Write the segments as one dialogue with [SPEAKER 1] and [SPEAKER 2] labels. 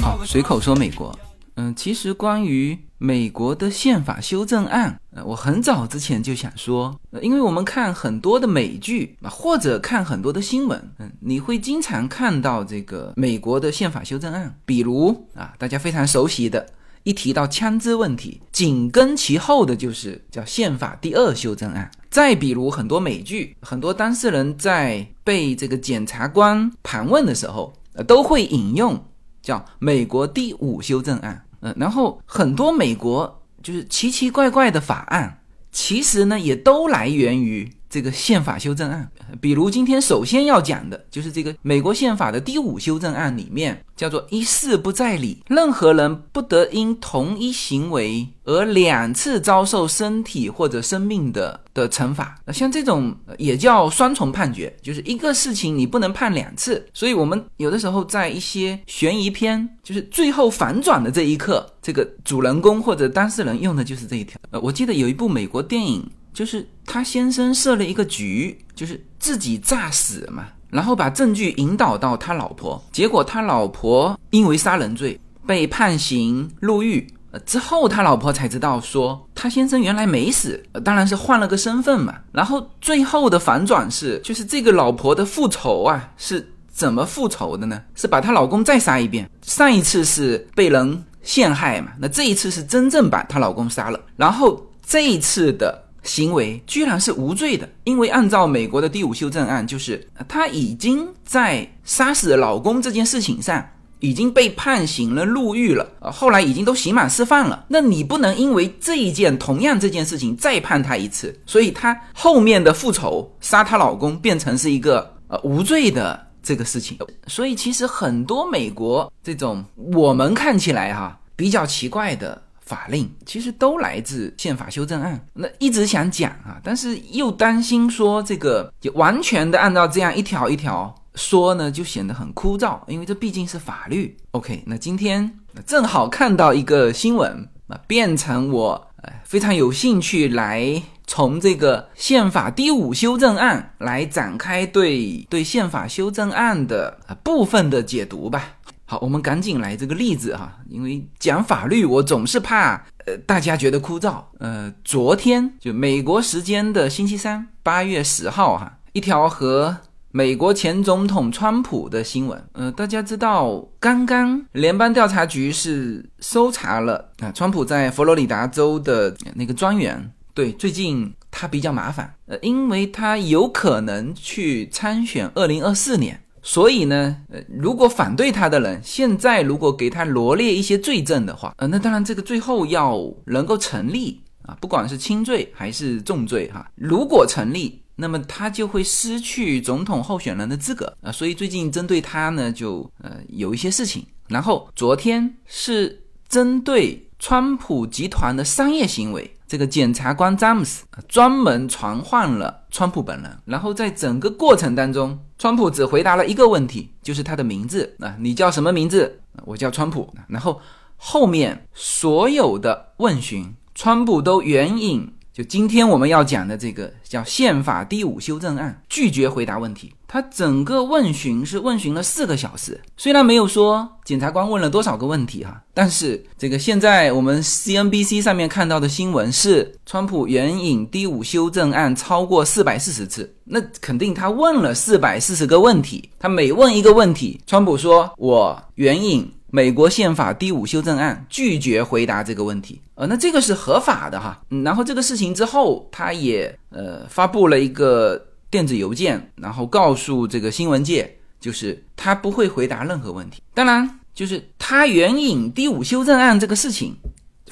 [SPEAKER 1] 好，随口说美国。嗯，其实关于美国的宪法修正案，呃，我很早之前就想说，因为我们看很多的美剧啊，或者看很多的新闻，嗯，你会经常看到这个美国的宪法修正案，比如啊，大家非常熟悉的，一提到枪支问题，紧跟其后的就是叫宪法第二修正案。再比如很多美剧，很多当事人在被这个检察官盘问的时候，呃，都会引用叫美国第五修正案。嗯，然后很多美国就是奇奇怪怪的法案，其实呢也都来源于。这个宪法修正案，比如今天首先要讲的就是这个美国宪法的第五修正案里面叫做一事不再理，任何人不得因同一行为而两次遭受身体或者生命的的惩罚。像这种也叫双重判决，就是一个事情你不能判两次。所以我们有的时候在一些悬疑片，就是最后反转的这一刻，这个主人公或者当事人用的就是这一条。呃，我记得有一部美国电影。就是他先生设了一个局，就是自己诈死嘛，然后把证据引导到他老婆，结果他老婆因为杀人罪被判刑入狱，之后他老婆才知道说他先生原来没死，当然是换了个身份嘛。然后最后的反转是，就是这个老婆的复仇啊是怎么复仇的呢？是把她老公再杀一遍，上一次是被人陷害嘛，那这一次是真正把她老公杀了，然后这一次的。行为居然是无罪的，因为按照美国的第五修正案，就是她已经在杀死老公这件事情上已经被判刑了、入狱了，呃，后来已经都刑满释放了。那你不能因为这一件同样这件事情再判她一次，所以她后面的复仇杀她老公变成是一个呃无罪的这个事情。所以其实很多美国这种我们看起来哈比较奇怪的。法令其实都来自宪法修正案，那一直想讲啊，但是又担心说这个就完全的按照这样一条一条说呢，就显得很枯燥，因为这毕竟是法律。OK，那今天正好看到一个新闻啊，变成我非常有兴趣来从这个宪法第五修正案来展开对对宪法修正案的部分的解读吧。好，我们赶紧来这个例子哈，因为讲法律我总是怕呃大家觉得枯燥。呃，昨天就美国时间的星期三，八月十号哈，一条和美国前总统川普的新闻。呃，大家知道，刚刚联邦调查局是搜查了啊，川普在佛罗里达州的那个庄园。对，最近他比较麻烦，呃，因为他有可能去参选二零二四年。所以呢，呃，如果反对他的人现在如果给他罗列一些罪证的话，呃，那当然这个最后要能够成立啊，不管是轻罪还是重罪哈，如果成立，那么他就会失去总统候选人的资格啊。所以最近针对他呢，就呃有一些事情。然后昨天是针对川普集团的商业行为。这个检察官詹姆斯专门传唤了川普本人，然后在整个过程当中，川普只回答了一个问题，就是他的名字啊，你叫什么名字？我叫川普。然后后面所有的问询，川普都援引。就今天我们要讲的这个叫宪法第五修正案，拒绝回答问题。他整个问询是问询了四个小时，虽然没有说检察官问了多少个问题哈，但是这个现在我们 CNBC 上面看到的新闻是，川普援引第五修正案超过四百四十次，那肯定他问了四百四十个问题，他每问一个问题，川普说我援引。美国宪法第五修正案拒绝回答这个问题，呃，那这个是合法的哈。嗯然后这个事情之后，他也呃发布了一个电子邮件，然后告诉这个新闻界，就是他不会回答任何问题。当然，就是他援引第五修正案这个事情。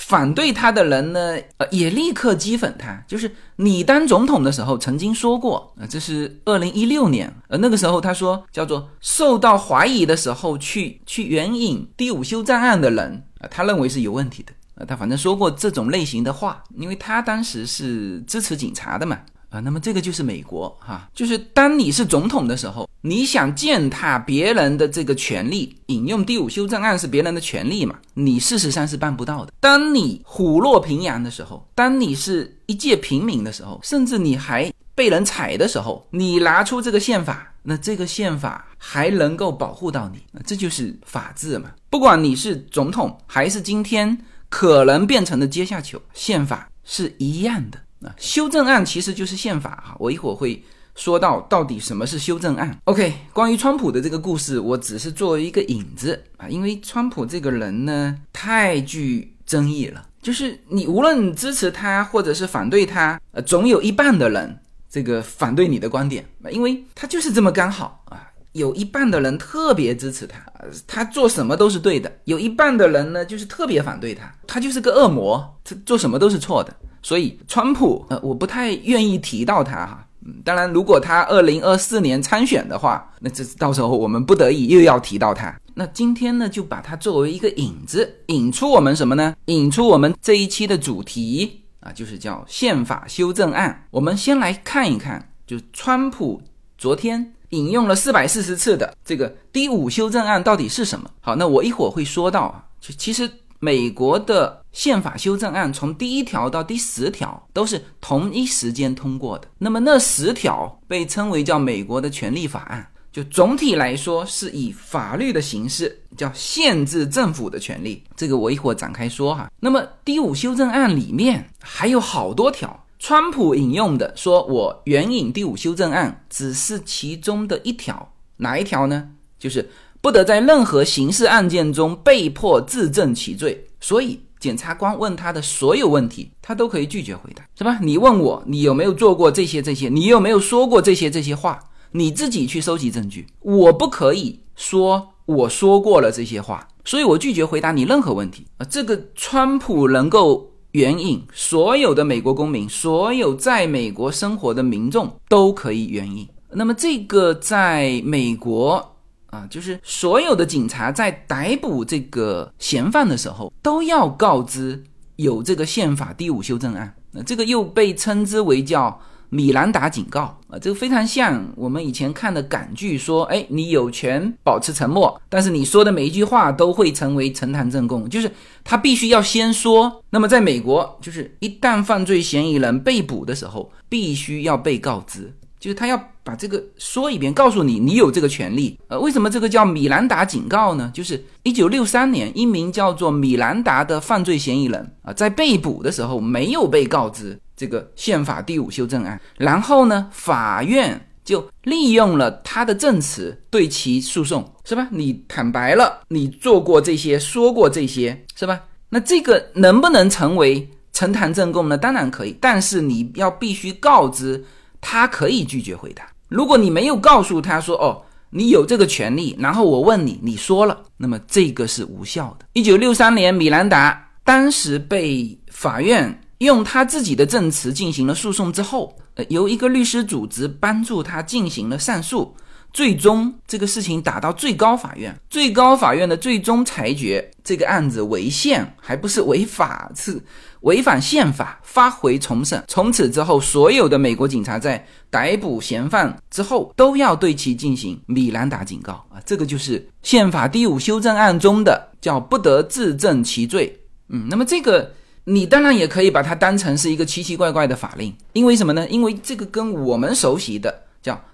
[SPEAKER 1] 反对他的人呢，呃，也立刻讥讽他。就是你当总统的时候曾经说过，啊，这是二零一六年，呃，那个时候他说叫做受到怀疑的时候去去援引第五修正案的人，啊，他认为是有问题的，呃，他反正说过这种类型的话，因为他当时是支持警察的嘛。啊，那么这个就是美国哈，就是当你是总统的时候，你想践踏别人的这个权利，引用第五修正案是别人的权利嘛？你事实上是办不到的。当你虎落平阳的时候，当你是一介平民的时候，甚至你还。被人踩的时候，你拿出这个宪法，那这个宪法还能够保护到你，这就是法治嘛。不管你是总统，还是今天可能变成的阶下囚，宪法是一样的。啊，修正案其实就是宪法哈。我一会儿会说到到底什么是修正案。OK，关于川普的这个故事，我只是作为一个引子啊，因为川普这个人呢太具争议了，就是你无论支持他或者是反对他，呃，总有一半的人这个反对你的观点，因为他就是这么刚好啊，有一半的人特别支持他，他做什么都是对的；有一半的人呢就是特别反对他，他就是个恶魔，他做什么都是错的。所以，川普，呃，我不太愿意提到他哈。嗯，当然，如果他二零二四年参选的话，那这到时候我们不得已又要提到他。那今天呢，就把它作为一个引子，引出我们什么呢？引出我们这一期的主题啊，就是叫宪法修正案。我们先来看一看，就川普昨天引用了四百四十次的这个第五修正案到底是什么？好，那我一会儿会说到啊，其其实。美国的宪法修正案从第一条到第十条都是同一时间通过的。那么那十条被称为叫美国的权利法案，就总体来说是以法律的形式叫限制政府的权利。这个我一会儿展开说哈。那么第五修正案里面还有好多条，川普引用的说，我援引第五修正案只是其中的一条，哪一条呢？就是。不得在任何刑事案件中被迫自证其罪，所以检察官问他的所有问题，他都可以拒绝回答，是吧？你问我，你有没有做过这些这些？你有没有说过这些这些话？你自己去收集证据，我不可以说我说过了这些话，所以我拒绝回答你任何问题啊！这个川普能够援引所有的美国公民，所有在美国生活的民众都可以援引。那么这个在美国。啊，就是所有的警察在逮捕这个嫌犯的时候，都要告知有这个宪法第五修正案。那这个又被称之为叫米兰达警告啊，这个非常像我们以前看的港剧，说，哎，你有权保持沉默，但是你说的每一句话都会成为呈堂证供，就是他必须要先说。那么在美国，就是一旦犯罪嫌疑人被捕的时候，必须要被告知。就是他要把这个说一遍，告诉你你有这个权利。呃，为什么这个叫米兰达警告呢？就是一九六三年，一名叫做米兰达的犯罪嫌疑人啊，在被捕的时候没有被告知这个宪法第五修正案，然后呢，法院就利用了他的证词对其诉讼，是吧？你坦白了，你做过这些，说过这些，是吧？那这个能不能成为呈堂证供呢？当然可以，但是你要必须告知。他可以拒绝回答。如果你没有告诉他说：“哦，你有这个权利。”然后我问你，你说了，那么这个是无效的。一九六三年，米兰达当时被法院用他自己的证词进行了诉讼之后，呃，由一个律师组织帮助他进行了上诉。最终这个事情打到最高法院，最高法院的最终裁决，这个案子违宪，还不是违法，是 违反宪法，发回重审。从此之后，所有的美国警察在逮捕嫌犯之后，都要对其进行米兰达警告啊，这个就是宪法第五修正案中的叫不得自证其罪。嗯，那么这个你当然也可以把它当成是一个奇奇怪怪的法令，因为什么呢？因为这个跟我们熟悉的。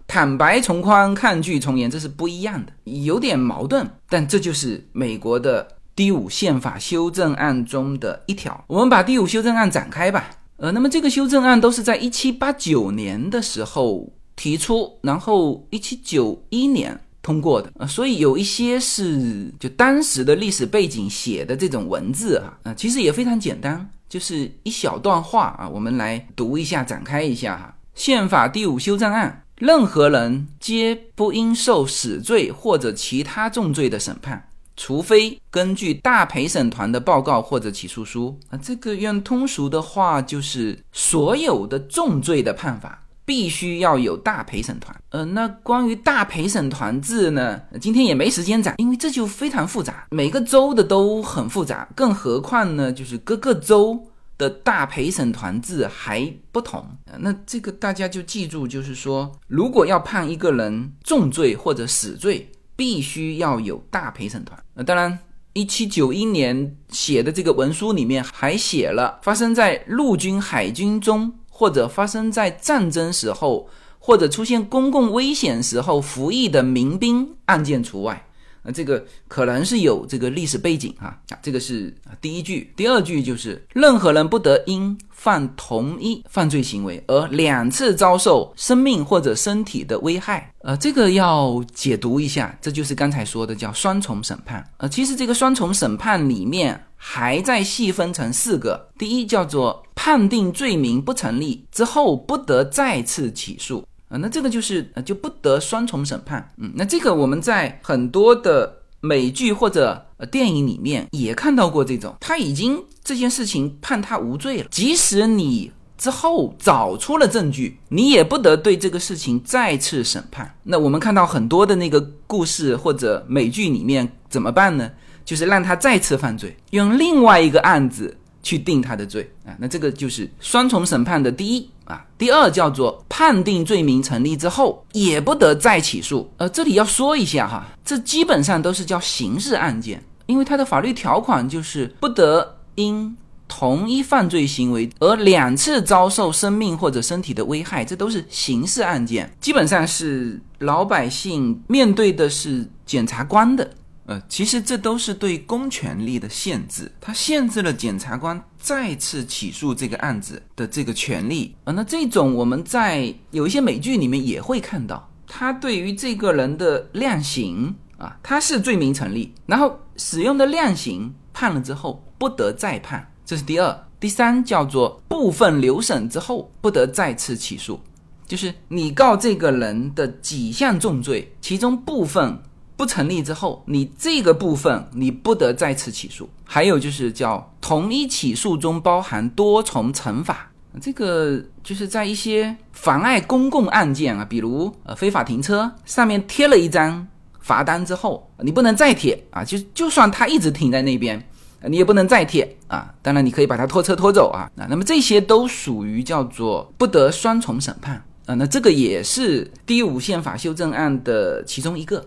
[SPEAKER 1] 坦白从宽，抗拒从严，这是不一样的，有点矛盾。但这就是美国的第五宪法修正案中的一条。我们把第五修正案展开吧。呃，那么这个修正案都是在一七八九年的时候提出，然后一七九一年通过的。呃，所以有一些是就当时的历史背景写的这种文字啊，呃，其实也非常简单，就是一小段话啊，我们来读一下，展开一下哈。宪法第五修正案。任何人皆不应受死罪或者其他重罪的审判，除非根据大陪审团的报告或者起诉书。啊，这个用通俗的话就是，所有的重罪的判法必须要有大陪审团。呃，那关于大陪审团制呢，今天也没时间讲，因为这就非常复杂，每个州的都很复杂，更何况呢，就是各个州。的大陪审团制还不同，那这个大家就记住，就是说，如果要判一个人重罪或者死罪，必须要有大陪审团。那当然，一七九一年写的这个文书里面还写了发生在陆军、海军中或者发生在战争时候，或者出现公共危险时候服役的民兵案件除外。那这个可能是有这个历史背景哈啊，这个是第一句，第二句就是任何人不得因犯同一犯罪行为而两次遭受生命或者身体的危害。呃，这个要解读一下，这就是刚才说的叫双重审判。呃，其实这个双重审判里面还在细分成四个，第一叫做判定罪名不成立之后不得再次起诉。啊，那这个就是呃就不得双重审判。嗯，那这个我们在很多的美剧或者呃电影里面也看到过这种，他已经这件事情判他无罪了，即使你之后找出了证据，你也不得对这个事情再次审判。那我们看到很多的那个故事或者美剧里面怎么办呢？就是让他再次犯罪，用另外一个案子。去定他的罪啊，那这个就是双重审判的第一啊，第二叫做判定罪名成立之后也不得再起诉。呃，这里要说一下哈，这基本上都是叫刑事案件，因为它的法律条款就是不得因同一犯罪行为而两次遭受生命或者身体的危害，这都是刑事案件，基本上是老百姓面对的是检察官的。呃，其实这都是对公权力的限制，它限制了检察官再次起诉这个案子的这个权利。呃，那这种我们在有一些美剧里面也会看到，他对于这个人的量刑啊，他是罪名成立，然后使用的量刑判了之后不得再判，这是第二。第三叫做部分留审之后不得再次起诉，就是你告这个人的几项重罪，其中部分。不成立之后，你这个部分你不得再次起诉。还有就是叫同一起诉中包含多重惩罚，这个就是在一些妨碍公共案件啊，比如呃非法停车，上面贴了一张罚单之后，你不能再贴啊，就就算他一直停在那边，你也不能再贴啊。当然你可以把他拖车拖走啊，啊，那么这些都属于叫做不得双重审判啊。那这个也是第五宪法修正案的其中一个。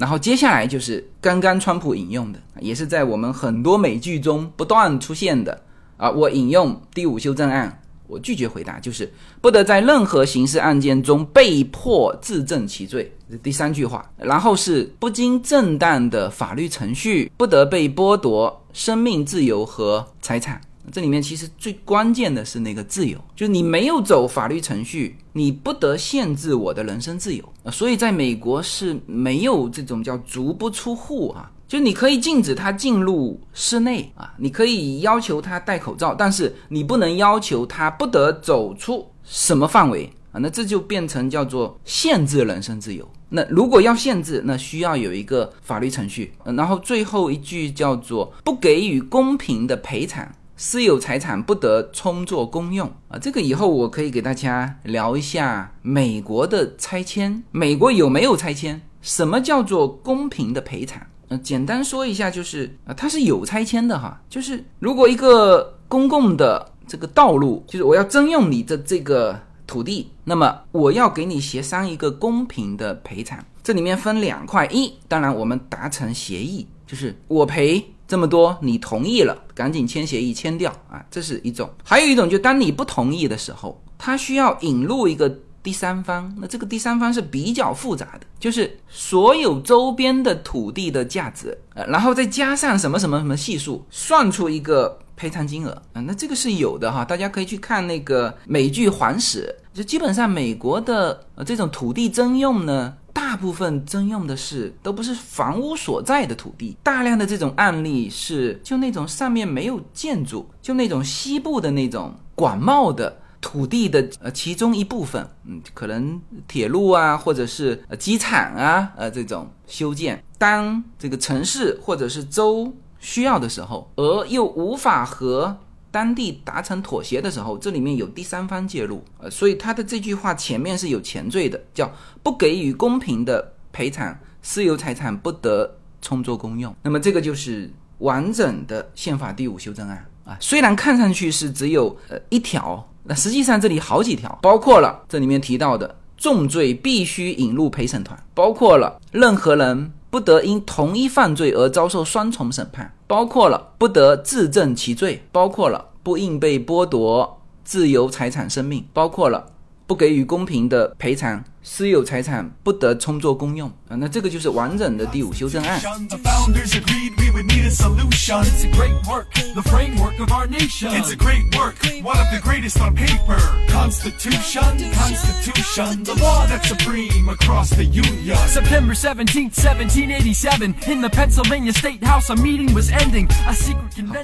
[SPEAKER 1] 然后接下来就是刚刚川普引用的，也是在我们很多美剧中不断出现的啊。我引用第五修正案，我拒绝回答，就是不得在任何刑事案件中被迫自证其罪，这第三句话。然后是不经正当的法律程序，不得被剥夺生命、自由和财产。这里面其实最关键的是那个自由，就是你没有走法律程序，你不得限制我的人身自由。所以在美国是没有这种叫足不出户啊，就你可以禁止他进入室内啊，你可以要求他戴口罩，但是你不能要求他不得走出什么范围啊。那这就变成叫做限制人身自由。那如果要限制，那需要有一个法律程序。然后最后一句叫做不给予公平的赔偿。私有财产不得充作公用啊！这个以后我可以给大家聊一下美国的拆迁。美国有没有拆迁？什么叫做公平的赔偿？呃，简单说一下，就是啊，它是有拆迁的哈。就是如果一个公共的这个道路，就是我要征用你的这个土地，那么我要给你协商一个公平的赔偿。这里面分两块，一当然我们达成协议，就是我赔。这么多，你同意了，赶紧签协议签掉啊！这是一种，还有一种，就当你不同意的时候，他需要引入一个第三方，那这个第三方是比较复杂的，就是所有周边的土地的价值，呃，然后再加上什么什么什么系数，算出一个赔偿金额啊，那这个是有的哈，大家可以去看那个美剧《环史》，就基本上美国的呃这种土地征用呢。大部分征用的是都不是房屋所在的土地，大量的这种案例是就那种上面没有建筑，就那种西部的那种广袤的土地的呃其中一部分，嗯，可能铁路啊，或者是呃机场啊，呃这种修建，当这个城市或者是州需要的时候，而又无法和。当地达成妥协的时候，这里面有第三方介入，呃，所以他的这句话前面是有前缀的，叫不给予公平的赔偿，私有财产不得充作公用。那么这个就是完整的宪法第五修正案啊，虽然看上去是只有呃一条，那实际上这里好几条，包括了这里面提到的重罪必须引入陪审团，包括了任何人。不得因同一犯罪而遭受双重审判，包括了不得自证其罪，包括了不应被剥夺自由财产、生命，包括了不给予公平的赔偿。私有财产不得充作公用。啊，那这个就是完整的第五修正案。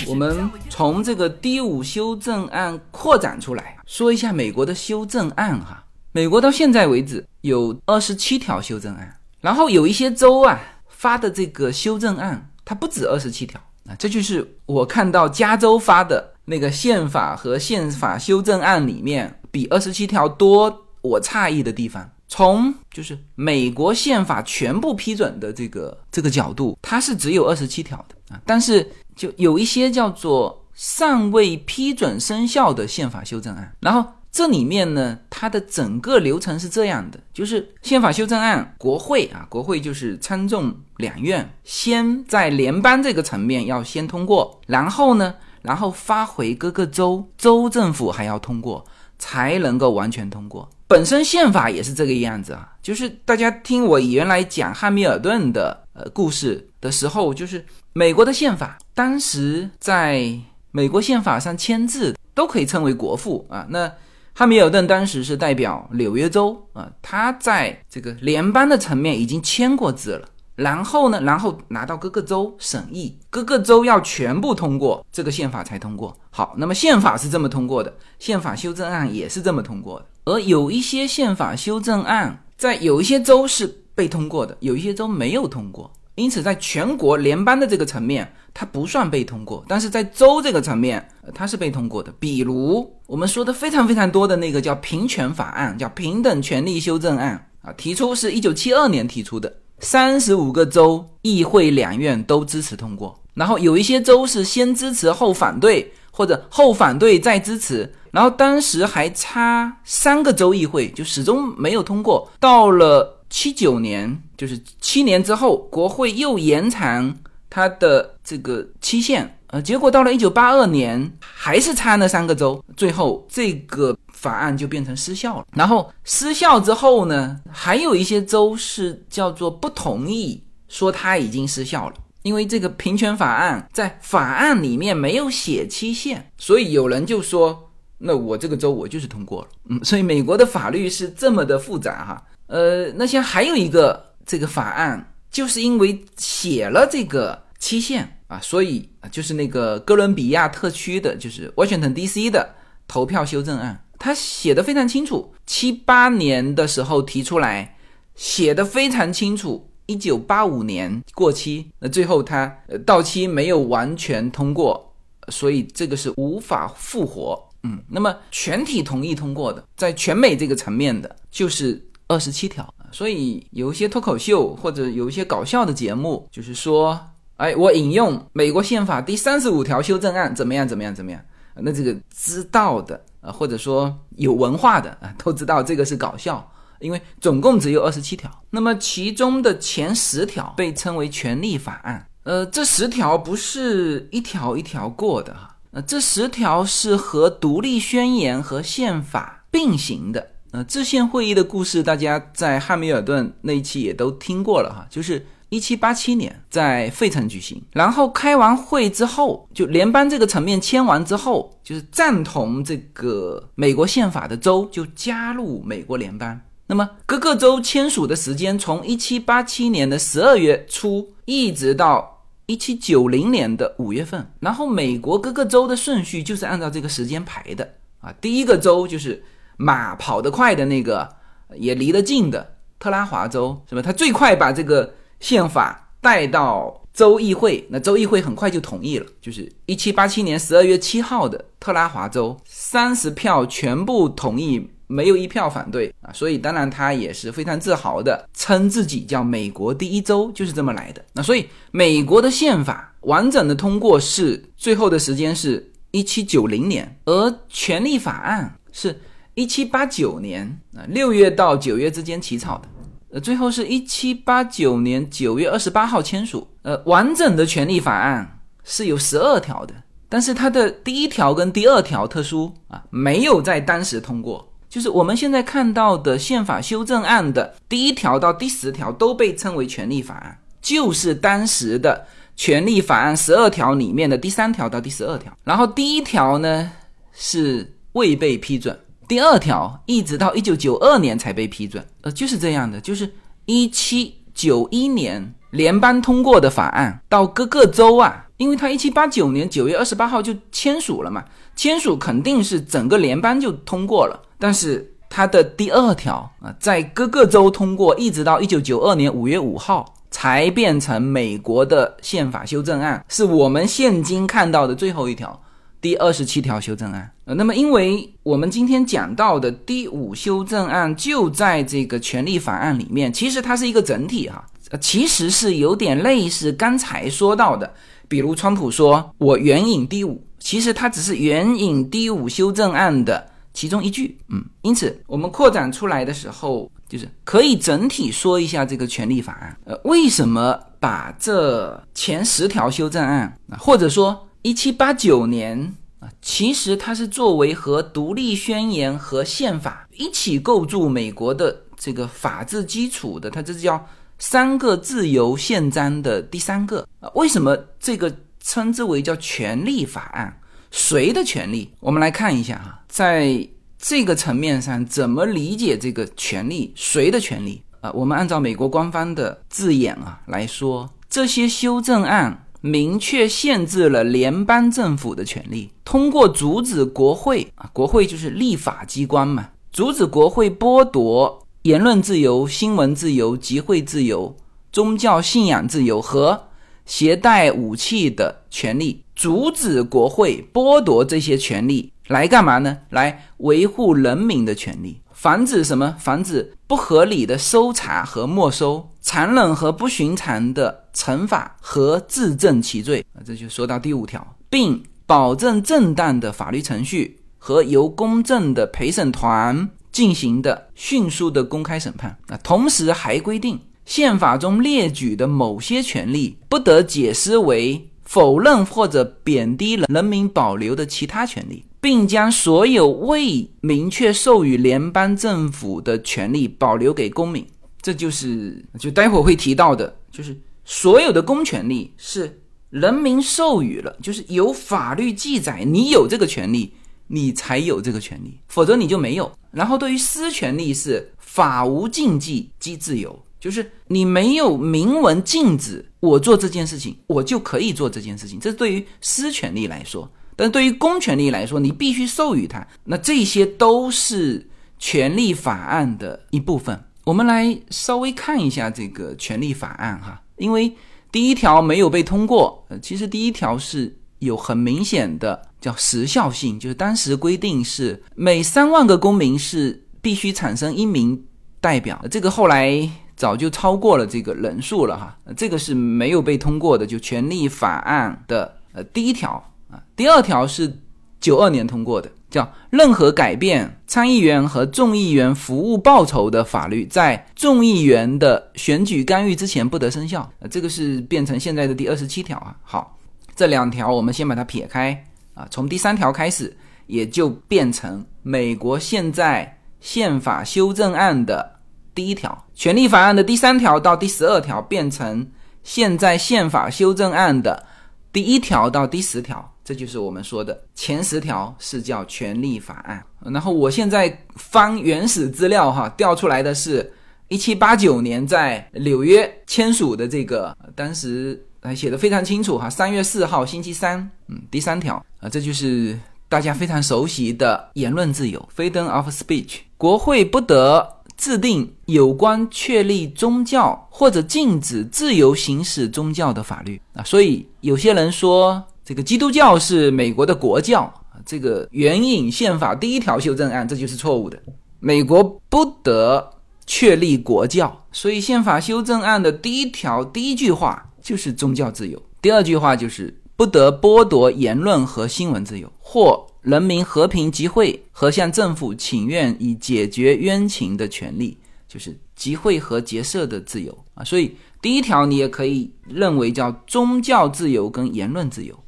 [SPEAKER 1] 我们从这个第五修正案扩展出来，说一下美国的修正案哈。美国到现在为止有二十七条修正案，然后有一些州啊发的这个修正案，它不止二十七条啊，这就是我看到加州发的那个宪法和宪法修正案里面比二十七条多，我诧异的地方。从就是美国宪法全部批准的这个这个角度，它是只有二十七条的啊，但是就有一些叫做尚未批准生效的宪法修正案，然后。这里面呢，它的整个流程是这样的，就是宪法修正案，国会啊，国会就是参众两院，先在联邦这个层面要先通过，然后呢，然后发回各个州，州政府还要通过，才能够完全通过。本身宪法也是这个样子啊，就是大家听我原来讲汉密尔顿的呃故事的时候，就是美国的宪法，当时在美国宪法上签字都可以称为国父啊，那。汉密尔顿当时是代表纽约州啊，他在这个联邦的层面已经签过字了，然后呢，然后拿到各个州审议，各个州要全部通过这个宪法才通过。好，那么宪法是这么通过的，宪法修正案也是这么通过的，而有一些宪法修正案在有一些州是被通过的，有一些州没有通过。因此，在全国联邦的这个层面，它不算被通过；但是在州这个层面，它是被通过的。比如我们说的非常非常多的那个叫平权法案，叫平等权利修正案啊，提出是一九七二年提出的，三十五个州议会两院都支持通过，然后有一些州是先支持后反对，或者后反对再支持，然后当时还差三个州议会就始终没有通过，到了。七九年就是七年之后，国会又延长它的这个期限，呃，结果到了一九八二年，还是差那三个州，最后这个法案就变成失效了。然后失效之后呢，还有一些州是叫做不同意，说它已经失效了，因为这个平权法案在法案里面没有写期限，所以有人就说，那我这个州我就是通过了。嗯，所以美国的法律是这么的复杂哈。呃，那像还有一个这个法案，就是因为写了这个期限啊，所以就是那个哥伦比亚特区的，就是 Washington D.C. 的投票修正案，它写的非常清楚，七八年的时候提出来，写的非常清楚，一九八五年过期，那最后它到期没有完全通过，所以这个是无法复活。嗯，那么全体同意通过的，在全美这个层面的，就是。二十七条所以有一些脱口秀或者有一些搞笑的节目，就是说，哎，我引用美国宪法第三十五条修正案，怎么样，怎么样，怎么样？那这个知道的啊，或者说有文化的啊，都知道这个是搞笑，因为总共只有二十七条。那么其中的前十条被称为权利法案，呃，这十条不是一条一条过的哈，呃，这十条是和独立宣言和宪法并行的。呃，制宪会议的故事，大家在汉密尔顿那一期也都听过了哈。就是一七八七年在费城举行，然后开完会之后，就联邦这个层面签完之后，就是赞同这个美国宪法的州就加入美国联邦。那么各个州签署的时间从一七八七年的十二月初一直到一七九零年的五月份，然后美国各个州的顺序就是按照这个时间排的啊。第一个州就是。马跑得快的那个，也离得近的特拉华州，是吧？他最快把这个宪法带到州议会，那州议会很快就同意了，就是一七八七年十二月七号的特拉华州，三十票全部同意，没有一票反对啊，所以当然他也是非常自豪的，称自己叫美国第一州，就是这么来的。那所以美国的宪法完整的通过是最后的时间是一七九零年，而权利法案是。一七八九年啊，六月到九月之间起草的，呃，最后是一七八九年九月二十八号签署。呃，完整的权利法案是有十二条的，但是它的第一条跟第二条特殊啊，没有在当时通过。就是我们现在看到的宪法修正案的第一条到第十条都被称为权利法案，就是当时的权利法案十二条里面的第三条到第十二条。然后第一条呢是未被批准，第二条一直到一九九二年才被批准。呃，就是这样的，就是一七九一年联邦通过的法案到各个州啊。因为他一七八九年九月二十八号就签署了嘛，签署肯定是整个联邦就通过了。但是他的第二条啊，在各个州通过，一直到一九九二年五月五号才变成美国的宪法修正案，是我们现今看到的最后一条，第二十七条修正案。呃，那么因为我们今天讲到的第五修正案就在这个权利法案里面，其实它是一个整体哈，呃，其实是有点类似刚才说到的。比如，川普说：“我援引第五，其实他只是援引第五修正案的其中一句。”嗯，因此我们扩展出来的时候，就是可以整体说一下这个权利法案。呃，为什么把这前十条修正案，或者说一七八九年啊，其实它是作为和独立宣言和宪法一起构筑美国的这个法治基础的，它这叫。三个自由宪章的第三个啊，为什么这个称之为叫权利法案？谁的权利？我们来看一下哈，在这个层面上怎么理解这个权利？谁的权利啊？我们按照美国官方的字眼啊来说，这些修正案明确限制了联邦政府的权利，通过阻止国会啊，国会就是立法机关嘛，阻止国会剥夺。言论自由、新闻自由、集会自由、宗教信仰自由和携带武器的权利，阻止国会剥夺这些权利，来干嘛呢？来维护人民的权利，防止什么？防止不合理的搜查和没收，残忍和不寻常的惩罚和自证其罪啊！这就说到第五条，并保证正当的法律程序和由公正的陪审团。进行的迅速的公开审判啊，同时还规定宪法中列举的某些权利不得解释为否认或者贬低人民保留的其他权利，并将所有未明确授予联邦政府的权利保留给公民。这就是就待会儿会提到的，就是所有的公权力是人民授予了，就是有法律记载你有这个权利。你才有这个权利，否则你就没有。然后对于私权利是法无禁忌即自由，就是你没有明文禁止我做这件事情，我就可以做这件事情。这是对于私权利来说，但对于公权力来说，你必须授予他。那这些都是权利法案的一部分。我们来稍微看一下这个权利法案哈，因为第一条没有被通过，呃，其实第一条是有很明显的。叫时效性，就是当时规定是每三万个公民是必须产生一名代表，这个后来早就超过了这个人数了哈，这个是没有被通过的。就权利法案的呃第一条啊，第二条是九二年通过的，叫任何改变参议员和众议员服务报酬的法律，在众议员的选举干预之前不得生效。呃，这个是变成现在的第二十七条啊。好，这两条我们先把它撇开。啊，从第三条开始，也就变成美国现在宪法修正案的第一条，权利法案的第三条到第十二条变成现在宪法修正案的第一条到第十条，这就是我们说的前十条是叫权利法案。然后我现在翻原始资料哈，调出来的是一七八九年在纽约签署的这个，当时。写的非常清楚哈，三月四号星期三，嗯，第三条啊，这就是大家非常熟悉的言论自由 （freedom of speech）。国会不得制定有关确立宗教或者禁止自由行使宗教的法律啊。所以有些人说这个基督教是美国的国教，这个援引宪法第一条修正案，这就是错误的。美国不得确立国教，所以宪法修正案的第一条第一句话。就是宗教自由。第二句话就是不得剥夺言论和新闻自由，或人民和平集会和向政府请愿以解决冤情的权利，就是集会和结社的自由啊。所以第一条你也可以认为叫宗教自由跟言论自由，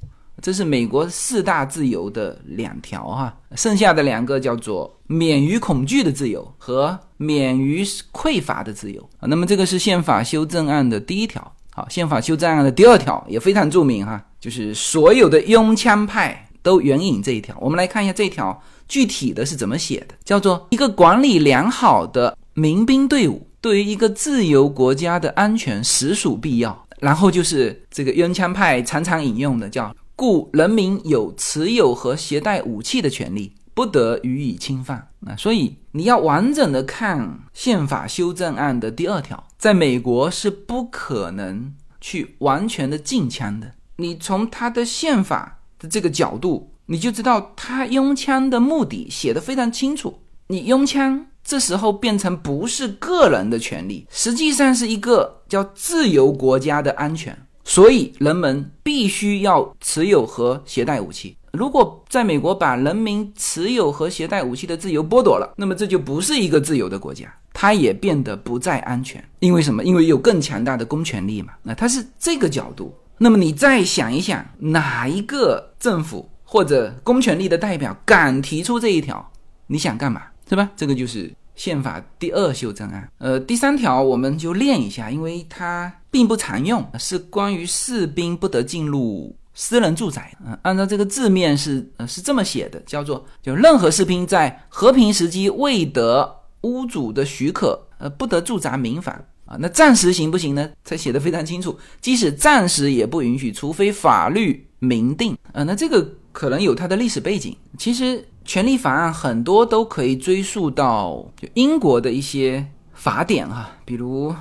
[SPEAKER 1] 这是美国四大自由的两条哈，剩下的两个叫做免于恐惧的自由和免于匮乏的自由啊。那么这个是宪法修正案的第一条。好，宪法修正案的第二条也非常著名哈，就是所有的拥枪派都援引这一条。我们来看一下这一条具体的是怎么写的，叫做一个管理良好的民兵队伍对于一个自由国家的安全实属必要。然后就是这个拥枪派常常引用的，叫故人民有持有和携带武器的权利，不得予以侵犯。啊，所以你要完整的看宪法修正案的第二条，在美国是不可能去完全的禁枪的。你从他的宪法的这个角度，你就知道他拥枪的目的写的非常清楚。你拥枪。这时候变成不是个人的权利，实际上是一个叫自由国家的安全，所以人们必须要持有和携带武器。如果在美国把人民持有和携带武器的自由剥夺了，那么这就不是一个自由的国家，它也变得不再安全。因为什么？因为有更强大的公权力嘛。那它是这个角度。那么你再想一想，哪一个政府或者公权力的代表敢提出这一条？你想干嘛？是吧？这个就是宪法第二修正案。呃，第三条我们就练一下，因为它并不常用，是关于士兵不得进入私人住宅。嗯，按照这个字面是呃是这么写的，叫做就任何士兵在和平时期未得屋主的许可，呃，不得驻扎民房啊。那暂时行不行呢？它写的非常清楚，即使暂时也不允许，除非法律明定。呃，那这个可能有它的历史背景，其实。权利法案很多都可以追溯到就英国的一些法典啊，比如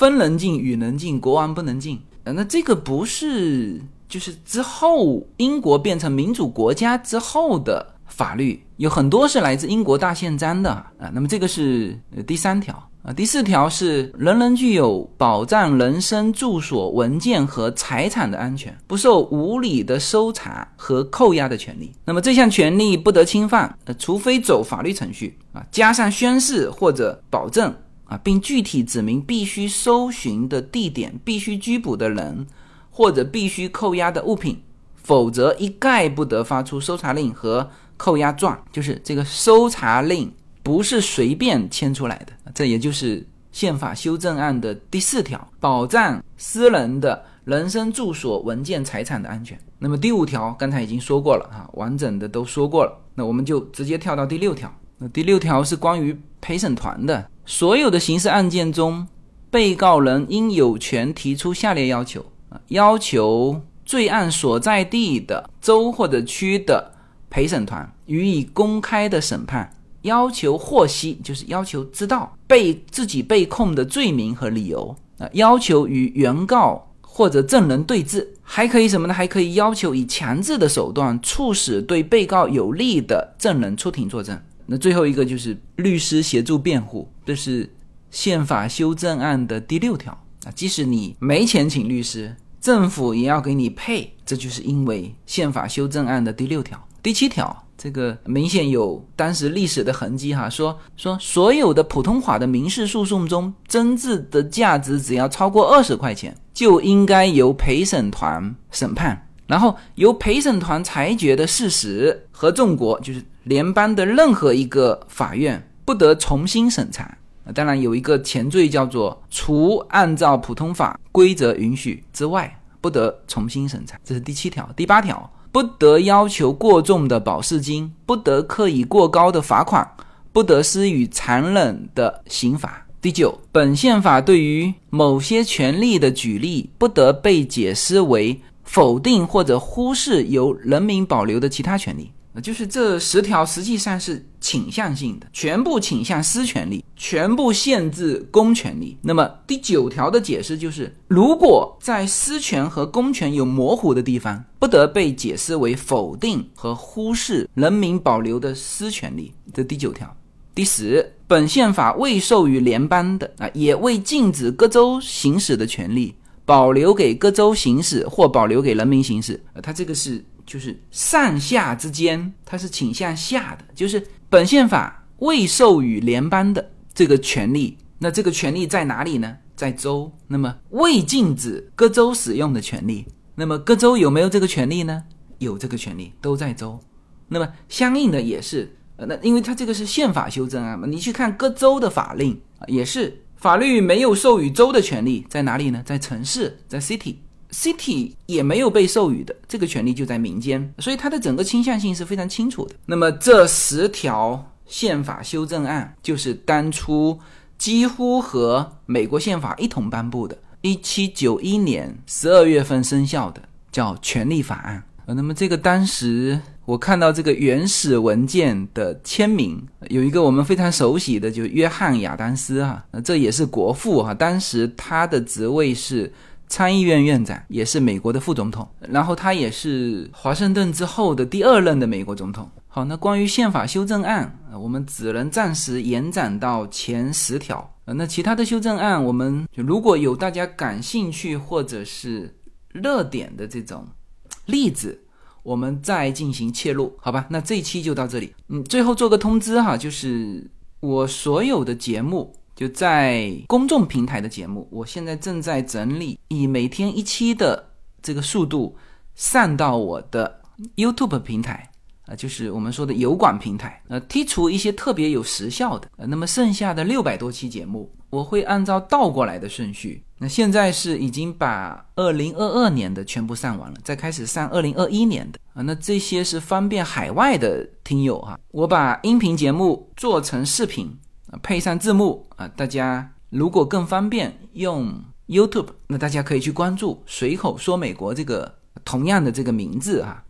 [SPEAKER 1] 分能进，与能进，国王不能进。呃，那这个不是就是之后英国变成民主国家之后的法律，有很多是来自英国大宪章的啊。那么这个是第三条。啊，第四条是人人具有保障人身、住所、文件和财产的安全，不受无理的搜查和扣押的权利。那么这项权利不得侵犯，呃，除非走法律程序啊，加上宣誓或者保证啊，并具体指明必须搜寻的地点、必须拘捕的人或者必须扣押的物品，否则一概不得发出搜查令和扣押状。就是这个搜查令。不是随便签出来的，这也就是宪法修正案的第四条，保障私人的人身、住所、文件、财产的安全。那么第五条刚才已经说过了哈，完整的都说过了。那我们就直接跳到第六条。那第六条是关于陪审团的，所有的刑事案件中，被告人应有权提出下列要求，要求罪案所在地的州或者区的陪审团予以公开的审判。要求获悉，就是要求知道被自己被控的罪名和理由啊。要求与原告或者证人对质，还可以什么呢？还可以要求以强制的手段促使对被告有利的证人出庭作证。那最后一个就是律师协助辩护，这是宪法修正案的第六条啊。即使你没钱请律师，政府也要给你配，这就是因为宪法修正案的第六条、第七条。这个明显有当时历史的痕迹哈，说说所有的普通法的民事诉讼中，争执的价值只要超过二十块钱，就应该由陪审团审判，然后由陪审团裁决的事实和中国就是联邦的任何一个法院不得重新审查。当然有一个前缀叫做除按照普通法规则允许之外，不得重新审查。这是第七条，第八条。不得要求过重的保释金，不得刻意过高的罚款，不得施予残忍的刑罚。第九，本宪法对于某些权利的举例，不得被解释为否定或者忽视由人民保留的其他权利。那就是这十条实际上是倾向性的，全部倾向私权利，全部限制公权利。那么第九条的解释就是，如果在私权和公权有模糊的地方，不得被解释为否定和忽视人民保留的私权利。这第九条。第十，本宪法未授予联邦的啊，也未禁止各州行使的权利，保留给各州行使或保留给人民行使。呃，它这个是。就是上下之间，它是倾向下的。就是本宪法未授予联邦的这个权利，那这个权利在哪里呢？在州。那么未禁止各州使用的权利，那么各州有没有这个权利呢？有这个权利，都在州。那么相应的也是，呃，那因为它这个是宪法修正案嘛，你去看各州的法令啊，也是法律没有授予州的权利在哪里呢？在城市，在 city City 也没有被授予的这个权利就在民间，所以它的整个倾向性是非常清楚的。那么这十条宪法修正案就是当初几乎和美国宪法一同颁布的，一七九一年十二月份生效的，叫《权利法案》。呃，那么这个当时我看到这个原始文件的签名，有一个我们非常熟悉的，就约翰亚当斯哈，那这也是国父哈，当时他的职位是参议院院长，也是美国的副总统，然后他也是华盛顿之后的第二任的美国总统。好，那关于宪法修正案，我们只能暂时延展到前十条，那其他的修正案，我们就如果有大家感兴趣或者是热点的这种。例子，我们再进行切入，好吧？那这一期就到这里。嗯，最后做个通知哈，就是我所有的节目就在公众平台的节目，我现在正在整理，以每天一期的这个速度上到我的 YouTube 平台啊，就是我们说的油管平台。呃，剔除一些特别有时效的，呃，那么剩下的六百多期节目，我会按照倒过来的顺序。那现在是已经把二零二二年的全部上完了，再开始上二零二一年的啊。那这些是方便海外的听友哈。我把音频节目做成视频，配上字幕啊。大家如果更方便用 YouTube，那大家可以去关注“随口说美国”这个同样的这个名字哈。